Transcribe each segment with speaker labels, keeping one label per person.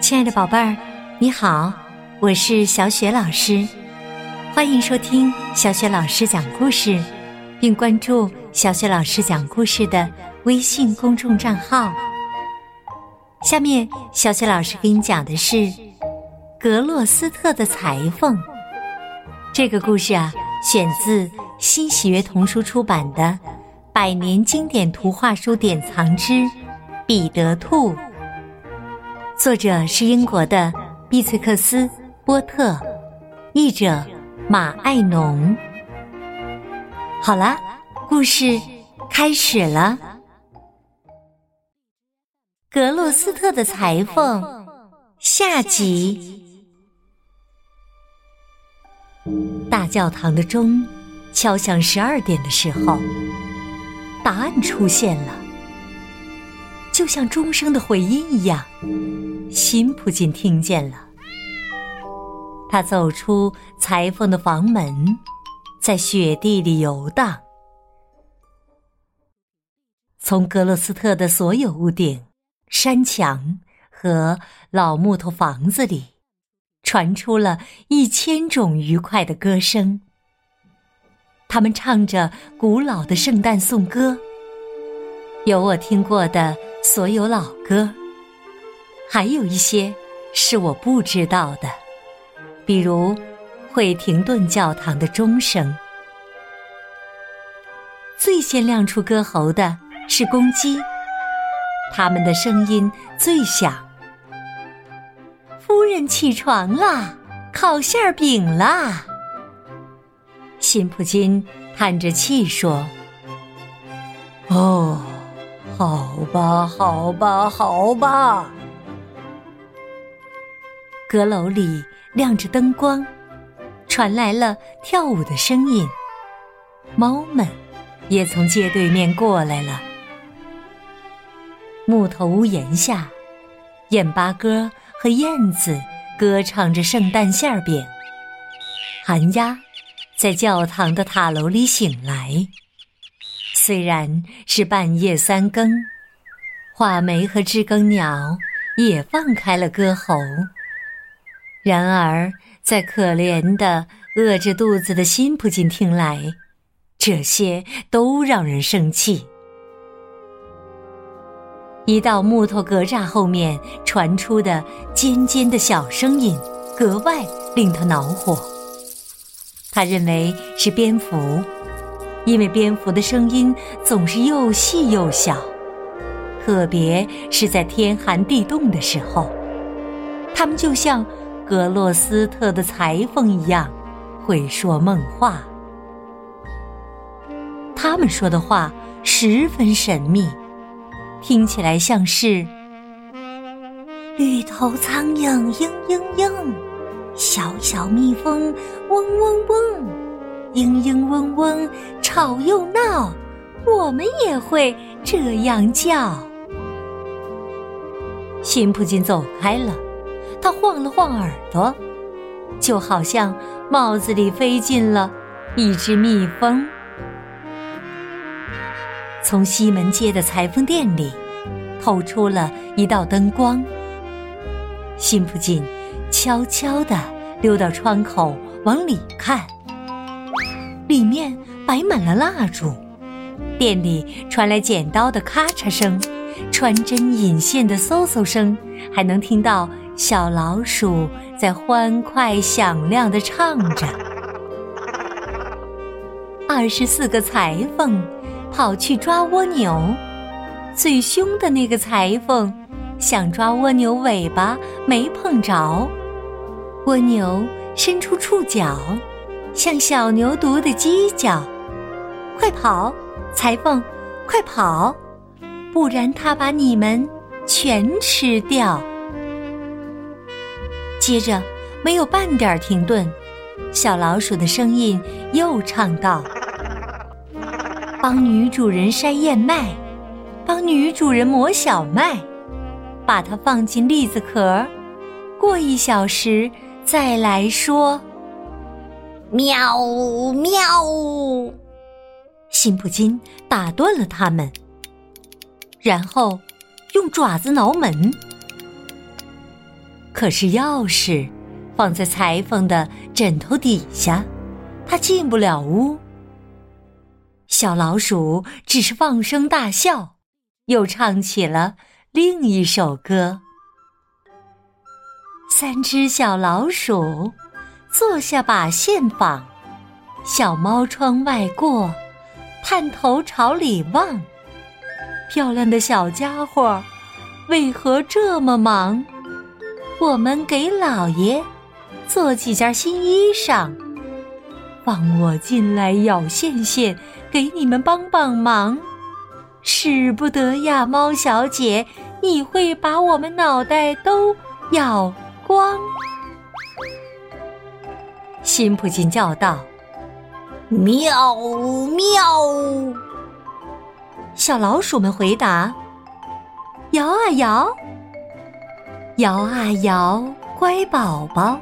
Speaker 1: 亲爱的宝贝儿，你好，我是小雪老师，欢迎收听小雪老师讲故事，并关注小雪老师讲故事的微信公众账号。下面，小雪老师给你讲的是格洛斯特的裁缝。这个故事啊，选自新喜悦童书出版的《百年经典图画书典藏之彼得兔》。作者是英国的碧翠克斯·波特，译者马爱农。好啦，故事开始了。格洛斯特的裁缝下集。大教堂的钟敲响十二点的时候，答案出现了。就像钟声的回音一样，辛普金听见了。他走出裁缝的房门，在雪地里游荡。从格洛斯特的所有屋顶、山墙和老木头房子里，传出了一千种愉快的歌声。他们唱着古老的圣诞颂歌，有我听过的。所有老歌，还有一些是我不知道的，比如惠廷顿教堂的钟声。最先亮出歌喉的是公鸡，它们的声音最响。夫人起床啦，烤馅饼啦。辛普金叹着气说：“哦。”好吧，好吧，好吧。阁楼里亮着灯光，传来了跳舞的声音。猫们也从街对面过来了。木头屋檐下，燕八哥和燕子歌唱着圣诞馅饼。寒鸦在教堂的塔楼里醒来。虽然是半夜三更，画眉和知更鸟也放开了歌喉。然而，在可怜的饿着肚子的辛普金听来，这些都让人生气。一道木头格栅后面传出的尖尖的小声音，格外令他恼火。他认为是蝙蝠。因为蝙蝠的声音总是又细又小，特别是在天寒地冻的时候，它们就像格洛斯特的裁缝一样，会说梦话。他们说的话十分神秘，听起来像是：绿头苍蝇嘤嘤嘤，小小蜜蜂嗡嗡嗡。嘤嘤嗡嗡，吵又闹，我们也会这样叫。辛普金走开了，他晃了晃耳朵，就好像帽子里飞进了一只蜜蜂。从西门街的裁缝店里透出了一道灯光。辛普金悄悄地溜到窗口往里看。里面摆满了蜡烛，店里传来剪刀的咔嚓声，穿针引线的嗖嗖声，还能听到小老鼠在欢快响亮的唱着。二十四个裁缝跑去抓蜗牛，最凶的那个裁缝想抓蜗牛尾巴，没碰着，蜗牛伸出触角。像小牛犊的犄角，快跑，裁缝，快跑，不然他把你们全吃掉。接着，没有半点停顿，小老鼠的声音又唱道：“帮女主人筛燕麦，帮女主人磨小麦，把它放进栗子壳，过一小时再来说。”喵喵！辛普金打断了他们，然后用爪子挠门。可是钥匙放在裁缝的枕头底下，他进不了屋。小老鼠只是放声大笑，又唱起了另一首歌。三只小老鼠坐下把线纺，小猫窗外过，探头朝里望。漂亮的小家伙，为何这么忙？我们给老爷做几件新衣裳，放我进来咬线线，给你们帮帮忙。使不得呀，猫小姐，你会把我们脑袋都咬光。辛普金叫道：“
Speaker 2: 喵喵！”
Speaker 1: 小老鼠们回答：“摇啊摇。”摇啊摇，乖宝宝，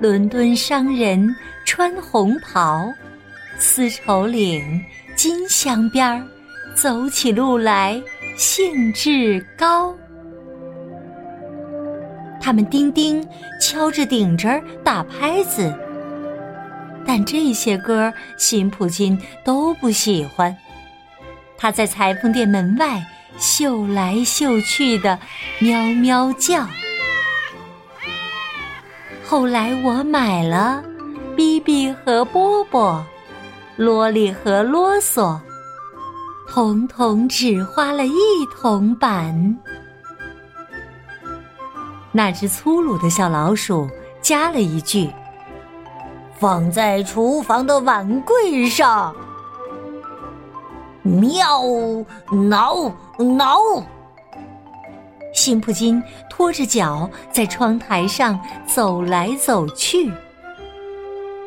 Speaker 1: 伦敦商人穿红袍，丝绸领，金镶边儿，走起路来兴致高。他们叮叮敲着顶针儿打拍子，但这些歌辛普金都不喜欢。他在裁缝店门外嗅来嗅去的喵喵叫。后来我买了比比和波波，啰里和啰嗦，统统只花了一铜板。那只粗鲁的小老鼠加了一句：“
Speaker 2: 放在厨房的碗柜上。”喵，挠挠。
Speaker 1: 辛普金拖着脚在窗台上走来走去，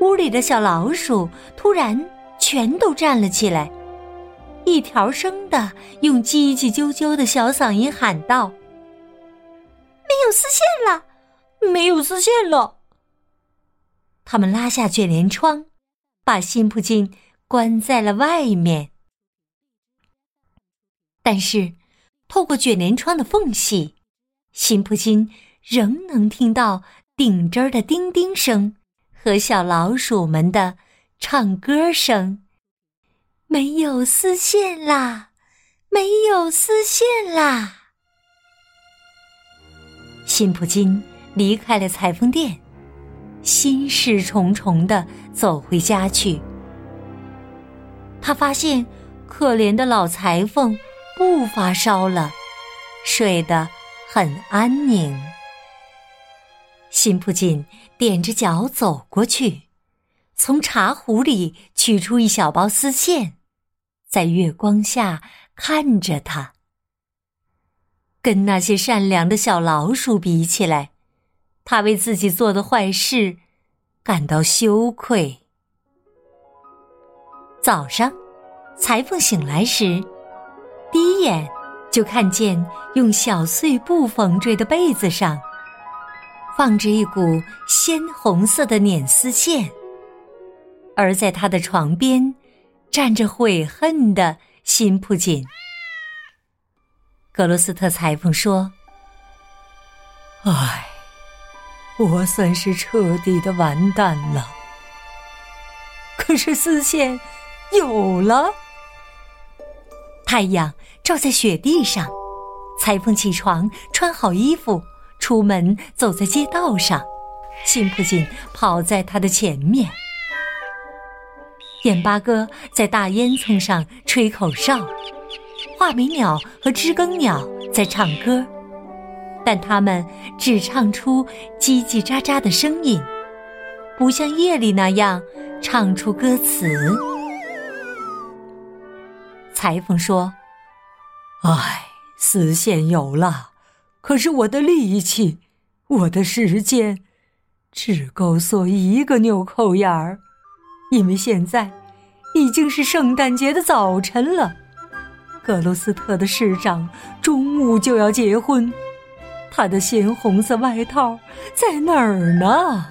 Speaker 1: 屋里的小老鼠突然全都站了起来，一条声的用叽叽啾啾的小嗓音喊道：“
Speaker 3: 没有丝线了，没有丝线了！”
Speaker 1: 他们拉下卷帘窗，把辛普金关在了外面，但是。透过卷帘窗的缝隙，辛普金仍能听到顶针儿的叮叮声和小老鼠们的唱歌声。没有丝线啦，没有丝线啦！辛普金离开了裁缝店，心事重重的走回家去。他发现，可怜的老裁缝。不发烧了，睡得很安宁。辛普金踮着脚走过去，从茶壶里取出一小包丝线，在月光下看着他。跟那些善良的小老鼠比起来，他为自己做的坏事感到羞愧。早上，裁缝醒来时。第一眼就看见用小碎布缝缀的被子上，放着一股鲜红色的捻丝线，而在他的床边站着悔恨的辛普金。格罗斯特裁缝说：“
Speaker 4: 唉，我算是彻底的完蛋了。可是丝线有了。”
Speaker 1: 太阳照在雪地上，裁缝起床，穿好衣服，出门走在街道上。辛普金跑在他的前面。眼巴哥在大烟囱上吹口哨，画眉鸟和知更鸟在唱歌，但他们只唱出叽叽喳喳的声音，不像夜里那样唱出歌词。裁缝说：“
Speaker 4: 唉，丝线有了，可是我的力气，我的时间，只够做一个纽扣眼儿。因为现在已经是圣诞节的早晨了，格罗斯特的市长中午就要结婚，他的鲜红色外套在哪儿呢？”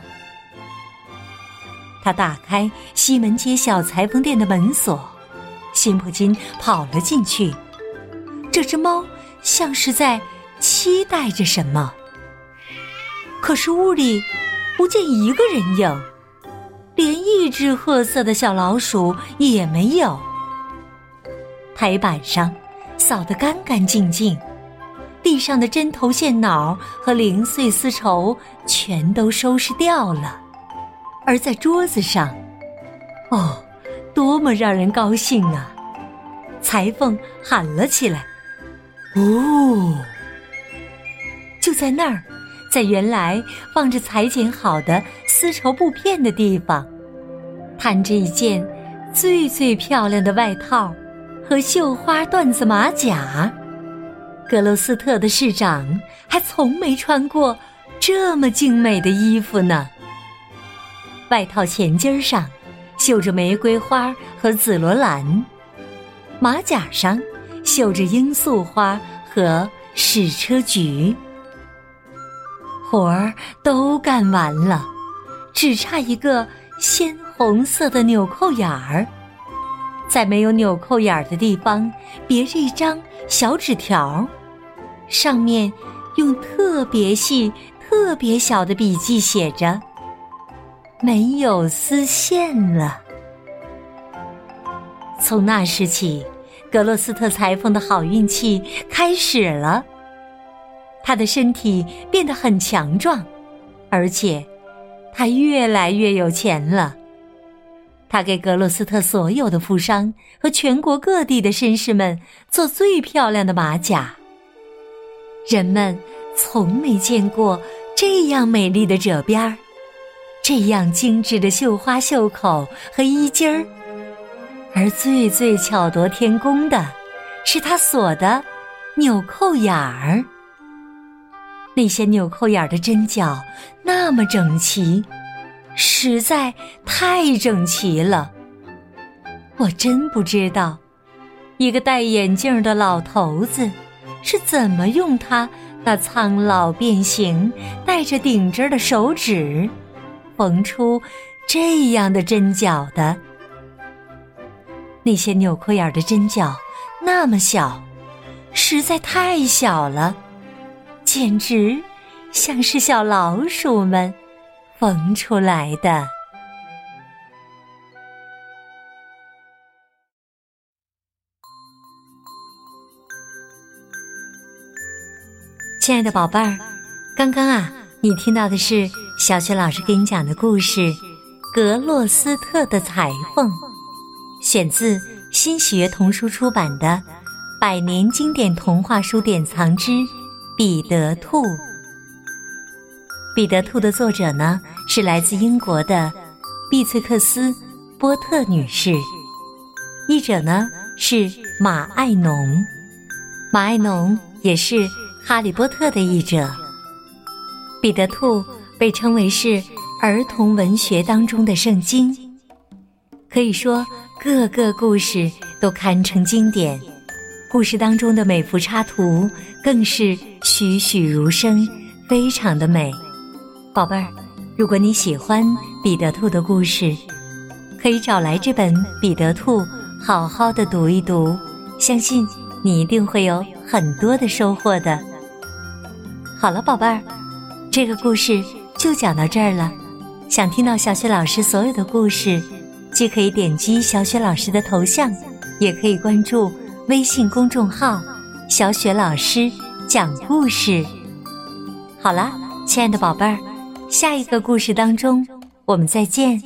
Speaker 1: 他打开西门街小裁缝店的门锁。辛普金跑了进去，这只猫像是在期待着什么。可是屋里不见一个人影，连一只褐色的小老鼠也没有。台板上扫得干干净净，地上的针头线脑和零碎丝绸全都收拾掉了，而在桌子上，哦，多么让人高兴啊！裁缝喊了起来：“哦！”就在那儿，在原来放着裁剪好的丝绸布片的地方，摊着一件最最漂亮的外套。和绣花缎子马甲，格罗斯特的市长还从没穿过这么精美的衣服呢。外套前襟上绣着玫瑰花和紫罗兰，马甲上绣着罂粟花和矢车菊。活儿都干完了，只差一个鲜红色的纽扣眼儿。在没有纽扣眼儿的地方别着一张小纸条，上面用特别细、特别小的笔记写着：“没有丝线了。”从那时起，格洛斯特裁缝的好运气开始了。他的身体变得很强壮，而且他越来越有钱了。他给格洛斯特所有的富商和全国各地的绅士们做最漂亮的马甲。人们从没见过这样美丽的褶边儿，这样精致的绣花袖口和衣襟儿。而最最巧夺天工的，是他锁的纽扣眼儿。那些纽扣眼儿的针脚那么整齐。实在太整齐了，我真不知道，一个戴眼镜的老头子是怎么用他那苍老变形、带着顶针的手指缝出这样的针脚的。那些纽扣眼的针脚那么小，实在太小了，简直像是小老鼠们。缝出来的，亲爱的宝贝儿，刚刚啊，你听到的是小雪老师给你讲的故事《格洛斯特的裁缝》，选自新学童书出版的《百年经典童话书典藏之彼得兔》。彼得兔的作者呢是来自英国的碧翠克斯·波特女士，译者呢是马爱农。马爱农也是《哈利波特》的译者。彼得兔被称为是儿童文学当中的圣经，可以说各个故事都堪称经典，故事当中的每幅插图更是栩栩如生，非常的美。宝贝儿，如果你喜欢彼得兔的故事，可以找来这本《彼得兔》，好好的读一读，相信你一定会有很多的收获的。好了，宝贝儿，这个故事就讲到这儿了。想听到小雪老师所有的故事，既可以点击小雪老师的头像，也可以关注微信公众号“小雪老师讲故事”。好了，亲爱的宝贝儿。下一个故事当中，我们再见。